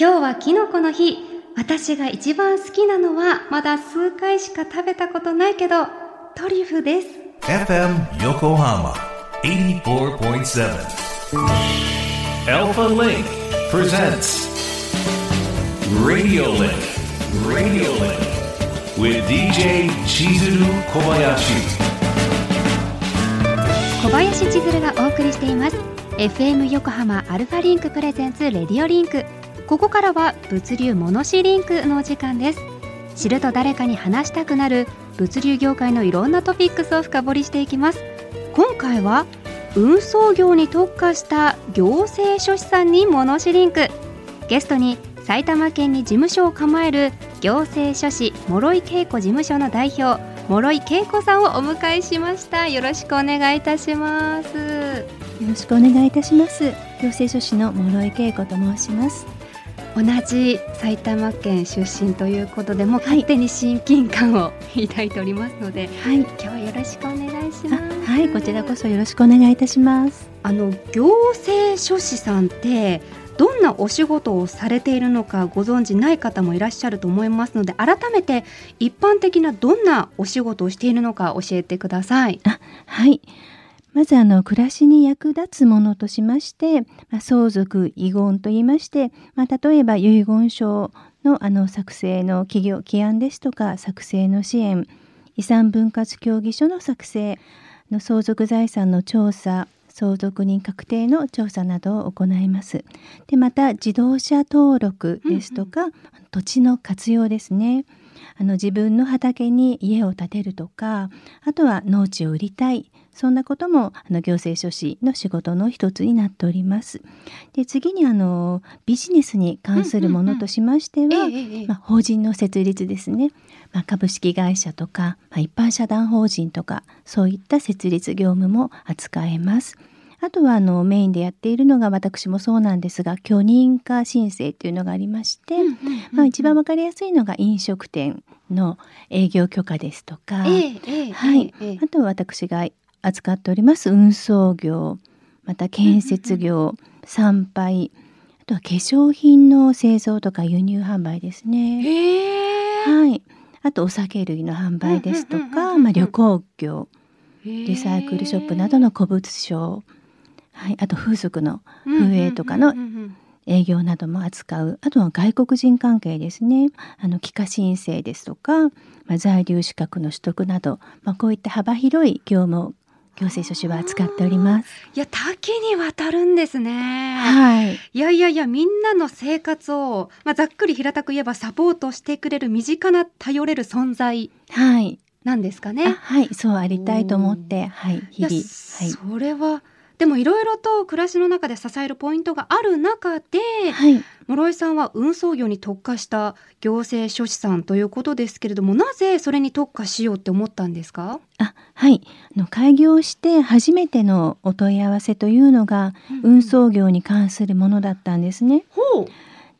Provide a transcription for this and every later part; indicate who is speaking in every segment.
Speaker 1: 今日はキノコの日。私が一番好きなのはまだ数回しか食べたことないけど、トリュフです。
Speaker 2: FM Yokohama 84.7. Alpha Link presents Radio Link. Radio Link with DJ Chizuru Kobayashi.
Speaker 1: 小林千鶴がお送りしています FM 横浜アルファリンク presents RADIO LINK ここからは物流モノシリンクのお時間です。知ると誰かに話したくなる物流業界のいろんなトピックスを深掘りしていきます。今回は運送業に特化した行政書士さんにモノシリンク。ゲストに埼玉県に事務所を構える行政書士諸井恵子事務所の代表諸井恵子さんをお迎えしました。よろしくお願いいたします。
Speaker 3: よろしくお願いいたします。行政書士の諸井恵子と申します。
Speaker 1: 同じ埼玉県出身ということでもう勝手に親近感を抱いておりますので、
Speaker 3: はい、
Speaker 1: 今日はよろしくお願いします
Speaker 3: あはい、こちらこそよろしくお願いいたします。
Speaker 1: あの行政書士さんってどんなお仕事をされているのかご存知ない方もいらっしゃると思いますので改めて一般的などんなお仕事をしているのか教えてください。
Speaker 3: はい。まずあの暮らしに役立つものとしまして、まあ、相続遺言といいまして、まあ、例えば遺言書のあの作成の企業起案ですとか作成の支援遺産分割協議書の作成の相続財産の調査相続人確定の調査などを行います。でまた自動車登録ですとか、土地の活用ですね。あの自分の畑に家を建てるとかあとは農地を売りたいそんなこともあの行政書士の仕事の一つになっております。で次にあのビジネスに関するものとしましては、
Speaker 1: ええ
Speaker 3: まあ、法人の設立ですね、まあ、株式会社とか、まあ、一般社団法人とかそういった設立業務も扱えます。あとはあのメインでやっているのが私もそうなんですが許認可申請というのがありまして、まあ、一番わかりやすいのが飲食店の営業許可ですとか、はい
Speaker 1: ええ
Speaker 3: あとは私が扱っております運送業また建設業、参拝あとは化粧品の製造とか輸入販売ですね。はい、あとお酒類の販売ですとか、まあ、旅行業
Speaker 1: リ
Speaker 3: リサイクルショップなどの古物商、はい、あと風俗の風営とかの営業なども扱うあとは外国人関係ですね。あの帰化申請ですとか、まあ、在留資格の取得など、まあ、こういった幅広い業務を行政書士は扱っております。
Speaker 1: いや多岐にわたるんですね。
Speaker 3: はい、
Speaker 1: いやいやいやみんなの生活を、まあ、ざっくり平たく言えばサポートしてくれる身近な頼れる存在
Speaker 3: はい、
Speaker 1: なんですか
Speaker 3: あ
Speaker 1: ね。
Speaker 3: はい、そうありたいと思って、はい、日々、
Speaker 1: それはでもいろいろと暮らしの中で支えるポイントがある中で
Speaker 3: はい、はい、
Speaker 1: 室井さんは運送業に特化した行政書士さんということですけれどもなぜそれに特化しようって思ったんですか、
Speaker 3: あ、はい、あの開業して初めてのお問い合わせというのが運送業に関するものだったんですね。
Speaker 1: ほう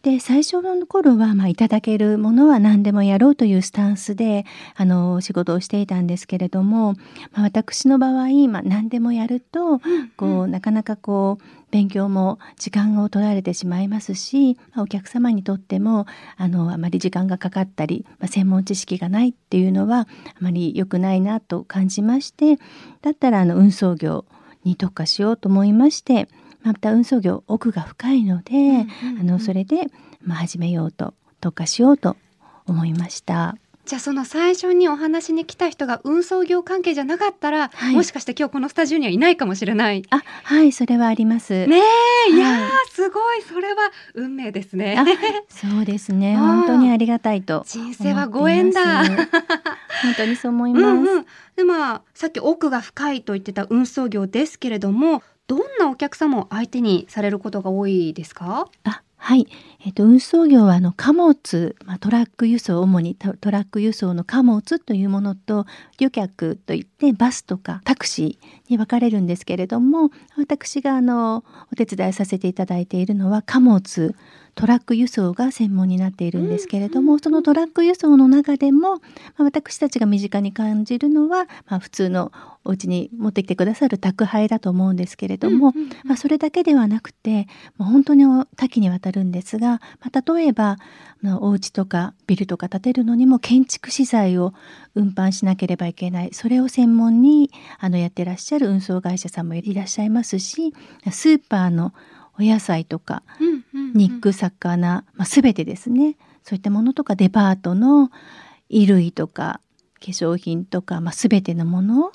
Speaker 3: で最初の頃は、まあ、いただけるものは何でもやろうというスタンスであの仕事をしていたんですけれども、まあ、私の場合、まあ、何でもやるとこうなかなかこう勉強も時間を取られてしまいますし、まあ、お客様にとってもあのあまり時間がかかったり、まあ、専門知識がないっていうのはあまり良くないなと感じましてだったらあの運送業に特化しようと思いましてまた運送業奥が深いので、
Speaker 1: うんうんうん
Speaker 3: あのそれで、まあ、始めようと特化しようと思いました。
Speaker 1: じゃあその最初にお話に来た人が運送業関係じゃなかったら、
Speaker 3: はい
Speaker 1: もしかして今日このスタジオにはいないかもしれない。
Speaker 3: あはいそれはあります。
Speaker 1: ねえ、いやー、
Speaker 3: はい
Speaker 1: すごいそれは運命ですね
Speaker 3: あ。そうですね 本当にありがたいと
Speaker 1: 人生はご縁だ。
Speaker 3: 本当にそう思います。
Speaker 1: うんうん。でまあさっき奥が深いと言ってた運送業ですけれども、どんなお客様を相手にされることが多いですか？
Speaker 3: あはい、えっと運送業はあの貨物、まあ、トラック輸送主にトラック輸送の貨物というものと旅客といってバスとかタクシーに分かれるんですけれども私があのお手伝いさせていただいているのは貨物トラック輸送が専門になっているんですけれども、そのトラック輸送の中でも、まあ、私たちが身近に感じるのは、まあ、普通のお家に持ってきてくださる宅配だと思うんですけれども、まあ、それだけではなくてもう本当に多岐にわたるんですがまあ、例えばお家とかビルとか建てるのにも建築資材を運搬しなければいけない。それを専門にあのやってらっしゃる運送会社さんもいらっしゃいますしスーパーのお野菜とか肉魚、まあ、全てですね。そういったものとかデパートの衣類とか化粧品とか、まあ、全てのもの。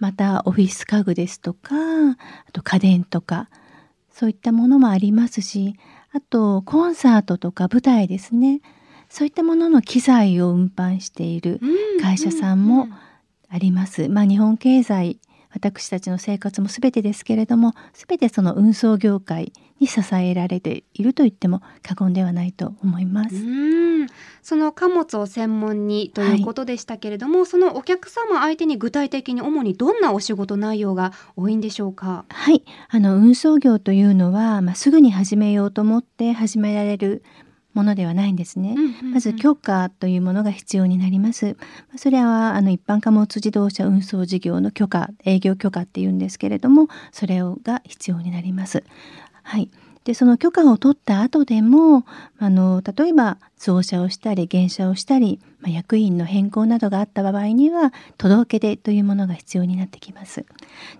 Speaker 3: またオフィス家具ですとかあと家電とかそういったものもありますしあとコンサートとか舞台ですね。そういったものの機材を運搬している会社さんもあります。まあ、日本経済私たちの生活も全てですけれども全てその運送業界に支えられていると言っても過言ではないと思います。
Speaker 1: その貨物を専門にということでしたけれども、はい、そのお客様相手に具体的に主にどんなお仕事内容が多いんでしょうか？
Speaker 3: はい、あの運送業というのは、まあ、すぐに始めようと思って始められるものではないんですね。まず許可というものが必要になります。それはあの一般貨物自動車運送事業の許可、営業許可っていうんですけれども、それが必要になります。はい。でその許可を取った後でもあの例えば増車をしたり減車をしたり、まあ、役員の変更などがあった場合には届け出というものが必要になってきます。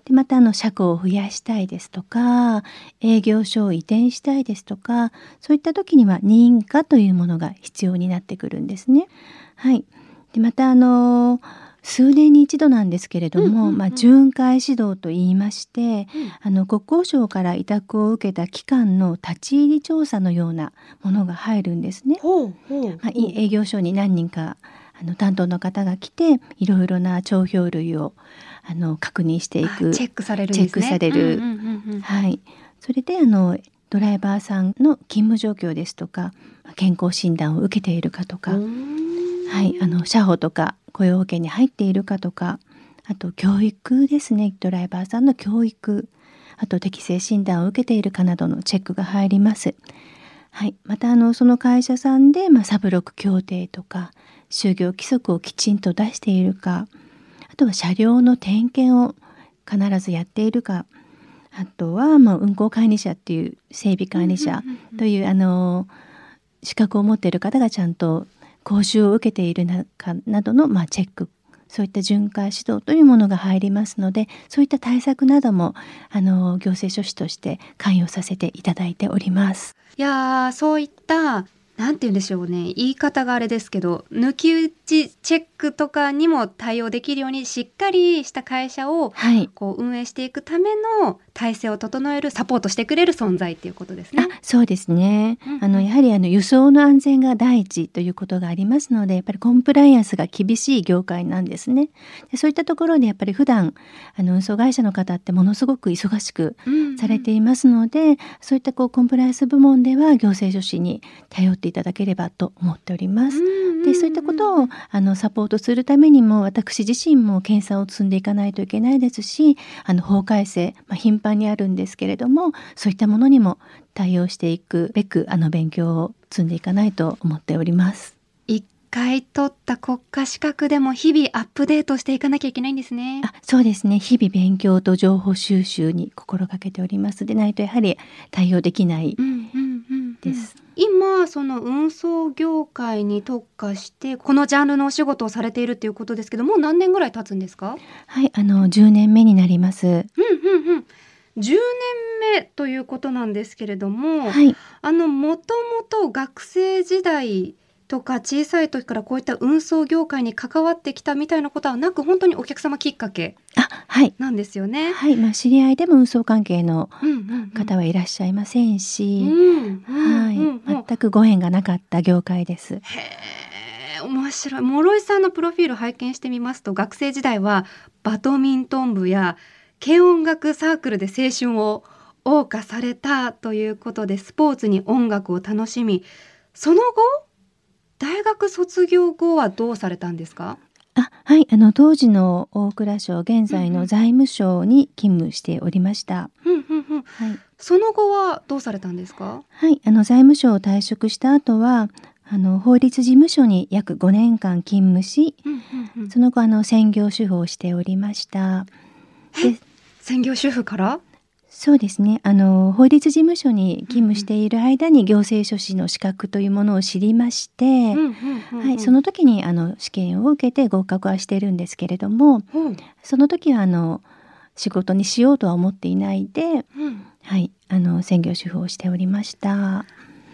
Speaker 3: でまたあの車庫を増やしたいですとか営業所を移転したいですとかそういった時には認可というものが必要になってくるんですね。はい、でまたあの数年に一度なんですけれども、うんうんうん、まあ、巡回指導といいまして、うん、あの国交省から委託を受けた機関の立ち入り調査のようなものが入るんですね。まあ、営業所に何人かあの担当の方が来ていろいろな帳票類をあの確認していく
Speaker 1: チェックされる、ね、
Speaker 3: チェックされる、はい、それであのドライバーさんの勤務状況ですとか健康診断を受けているかとか、はい、あの社保とか雇用保険に入っているかとかあと教育ですね。ドライバーさんの教育。あと適正診断を受けているかなどのチェックが入ります。はい、またあのその会社さんで、まあ、サブロック協定とか就業規則をきちんと出しているかあとは車両の点検を必ずやっているかあとはまあ運行管理者っていう整備管理者というあの資格を持っている方がちゃんと講習を受けているかなどの、まあ、チェックそういった巡回指導というものが入りますのでそういった対策などもあの行政書士として関与させていただいております。
Speaker 1: いやそういったなんて言うんでしょうね言い方があれですけど抜き打ちチェックとかにも対応できるようにしっかりした会社をこう運営していくための体制を整えるサポートしてくれる存在っていうことですね。
Speaker 3: そうですね、うん、あのやはりあの輸送の安全が第一ということがありますのでやっぱりコンプライアンスが厳しい業界なんですね。でそういったところでやっぱり普段あの運送会社の方ってものすごく忙しくされていますので、うんうん、そういったこうコンプライアンス部門では行政書士に頼っていただければと思っております。でそういったことをあのサポートするためにも私自身も検査を積んでいかないといけないですしあの法改正、まあ、頻繁にあるんですけれどもそういったものにも対応していくべくあの勉強を積んでいかないと思っております。
Speaker 1: 一回取った国家資格でも日々アップデートしていかなきゃいけないんですね。
Speaker 3: あそうですね日々勉強と情報収集に心がけておりますでないとやはり対応できないです。うんうんうんうん
Speaker 1: 今その運送業界に特化してこのジャンルのお仕事をされているっていうことですけどもう何年ぐらい経つんですか？
Speaker 3: はいあの10年目になります。うんうん
Speaker 1: うん。10年目ということなんですけれども、はい、あのもともと学生時代とか小さい時からこういった運送業界に関わってきたみたいなことはなく本当にお客様きっかけなんですよね。
Speaker 3: はい、まあ、知り合いでも運送関係の方はいらっしゃいませんし、はい、全くご縁がなかった業界です。へ
Speaker 1: え、面白い。諸井さんのプロフィール拝見してみますと、学生時代はバドミントン部や軽音楽サークルで青春を謳歌されたということで、スポーツに音楽を楽しみ、その後大学卒業後はどうされたんですか？
Speaker 3: あはいあの当時の大蔵省現在の財務省に勤務しておりました、
Speaker 1: はい、その後はどうされたんですか？
Speaker 3: はいあの財務省を退職した後はあの法律事務所に約5年間勤務し、その後あの専業主婦をしておりました。
Speaker 1: で専業主婦から？
Speaker 3: そうですね。あの法律事務所に勤務している間に行政書士の資格というものを知りまして、はい、その時にあの試験を受けて合格はしてるんですけれども、
Speaker 1: うん。
Speaker 3: その時はあの仕事にしようとは思っていないで、
Speaker 1: うん。
Speaker 3: はい、あの専業主婦をしておりました。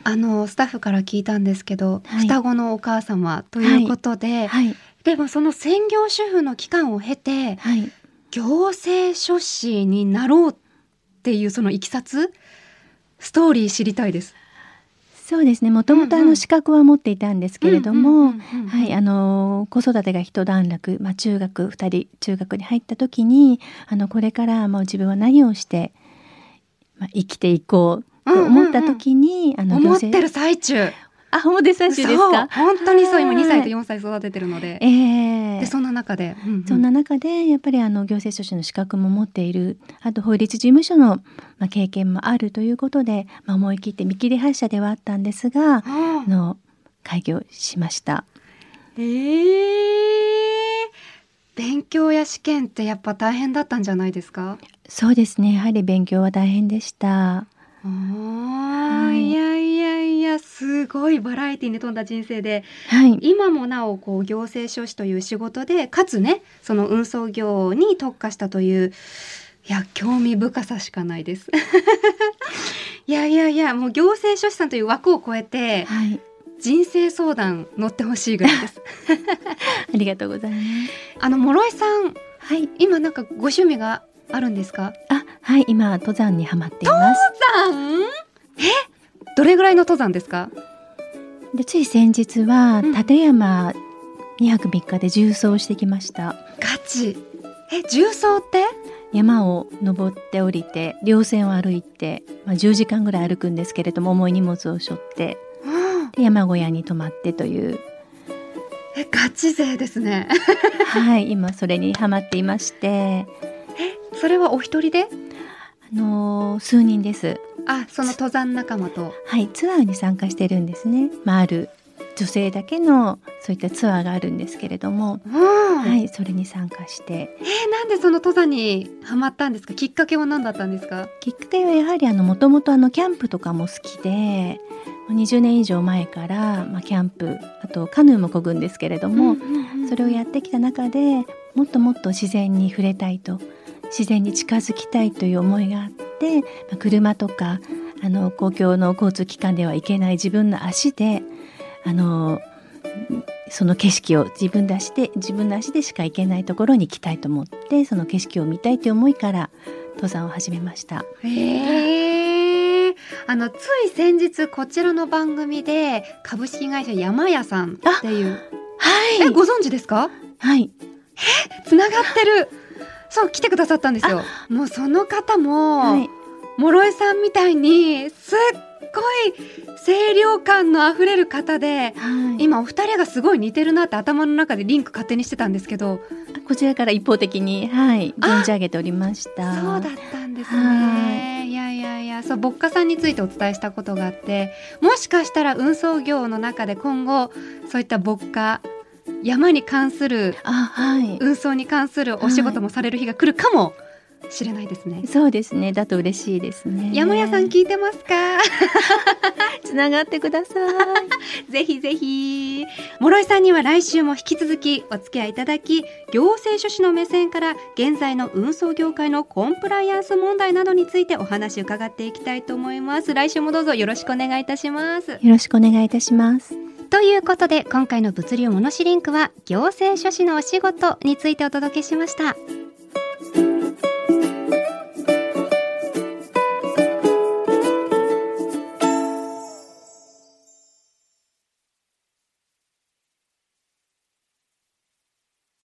Speaker 1: あのスタッフから聞いたんですけど、
Speaker 3: はい。
Speaker 1: 双子のお母様ということで、
Speaker 3: はい、
Speaker 1: でもその専業主婦の期間を経て
Speaker 3: はい、
Speaker 1: 行政書士になろうっていうそのいきさつストーリー知りたいです。
Speaker 3: そうですね。もともとあの資格は持っていたんですけれども、子育てが一段落、まあ中学二人中学に入った時に、あのこれからもう自分は何をして、まあ生きていこうと思った時に、あの
Speaker 1: 思ってる最中。
Speaker 3: あ、思って最中です
Speaker 1: そう
Speaker 3: か。
Speaker 1: 本当にそう今
Speaker 3: はい
Speaker 1: 2歳と4歳育ててるので。
Speaker 3: ええ
Speaker 1: でそんな中で、うんうん。
Speaker 3: そんな中でやっぱりあの行政書士の資格も持っているあと法律事務所の、まあ、経験もあるということで、まあ、思い切って見切り発車ではあったんですが
Speaker 1: あ。
Speaker 3: あの開業しました。
Speaker 1: えー。勉強や試験ってやっぱ大変だったんじゃないですか？
Speaker 3: そうですね。やはり勉強は大変でした。
Speaker 1: あー、
Speaker 3: はい
Speaker 1: いやいやいやすごいバラエティに富んだ人生で
Speaker 3: はい、
Speaker 1: 今もなおこう行政書士という仕事でかつねその運送業に特化したといういや興味深さしかないです。いやいやいやもう行政書士さんという枠を超えて
Speaker 3: はい、
Speaker 1: 人生相談乗ってほしいぐらいです。
Speaker 3: ありがとうございます。
Speaker 1: あの諸井さん
Speaker 3: はい、
Speaker 1: 今なんかご趣味があるんですか？
Speaker 3: あ、はい、今登山にはまっています。
Speaker 1: 登山？え？どれぐらいの登山ですか？
Speaker 3: でつい先日は
Speaker 1: うん。
Speaker 3: 立山2泊3日で縦走してきました。
Speaker 1: ガチ。え重曹って？
Speaker 3: 山を登って降りて稜線を歩いて、まあ、10時間ぐらい歩くんですけれども重い荷物を背負って
Speaker 1: うん。
Speaker 3: で山小屋に泊まってという。
Speaker 1: えガチ勢ですね。
Speaker 3: はい今それにハマっていまして。
Speaker 1: それはお一人で？
Speaker 3: あのー数人です。
Speaker 1: あその登山仲間と。
Speaker 3: はいツアーに参加してるんですね、まあ、ある女性だけのそういったツアーがあるんですけれども、
Speaker 1: うん。
Speaker 3: はいそれに参加して。
Speaker 1: えーなんでその登山にハマったんですか？きっかけは何だったんですか？
Speaker 3: きっかけはやはりあのもともとあのキャンプとかも好きで20年以上前から、まあ、キャンプあとカヌーも漕ぐんですけれども、それをやってきた中でもっともっと自然に触れたいと自然に近づきたいという思いがあって、まあ車とかあの公共の交通機関では行けない自分の足であのその景色を自分で足で自分の足でしか行けないところに行きたいと思ってその景色を見たいという思いから登山を始めました。
Speaker 1: へえあのつい先日こちらの番組で株式会社山屋さんっていう。
Speaker 3: は
Speaker 1: えご存知ですか？
Speaker 3: はい、
Speaker 1: つながってるそう来てくださったんですよ。もうその方も、
Speaker 3: はい、
Speaker 1: 諸井さんみたいにすっごい清涼感のあふれる方で
Speaker 3: はい、
Speaker 1: 今お二人がすごい似てるなって頭の中でリンク勝手にしてたんですけど。
Speaker 3: こちらから一方的にはい
Speaker 1: あ
Speaker 3: 存じ上げておりました。
Speaker 1: そうだったんです
Speaker 3: は
Speaker 1: ねいやいやいやそう牧歌さんについてお伝えしたことがあってもしかしたら運送業の中で今後そういった牧歌山に関する
Speaker 3: あはい、
Speaker 1: 運送に関するお仕事もされる日が来るかもしれないですね、
Speaker 3: そうですね。だと嬉しいですね。
Speaker 1: 山屋さん聞いてますか？
Speaker 3: つながってください。
Speaker 1: ぜひぜひ諸井さんには来週も引き続きお付き合いいただき行政書士の目線から現在の運送業界のコンプライアンス問題などについてお話を伺っていきたいと思います来週もどうぞよろしくお願いいたします
Speaker 3: よろしくお願いいたします。
Speaker 1: ということで今回の物流モノシリンクは行政書士のお仕事についてお届けしました。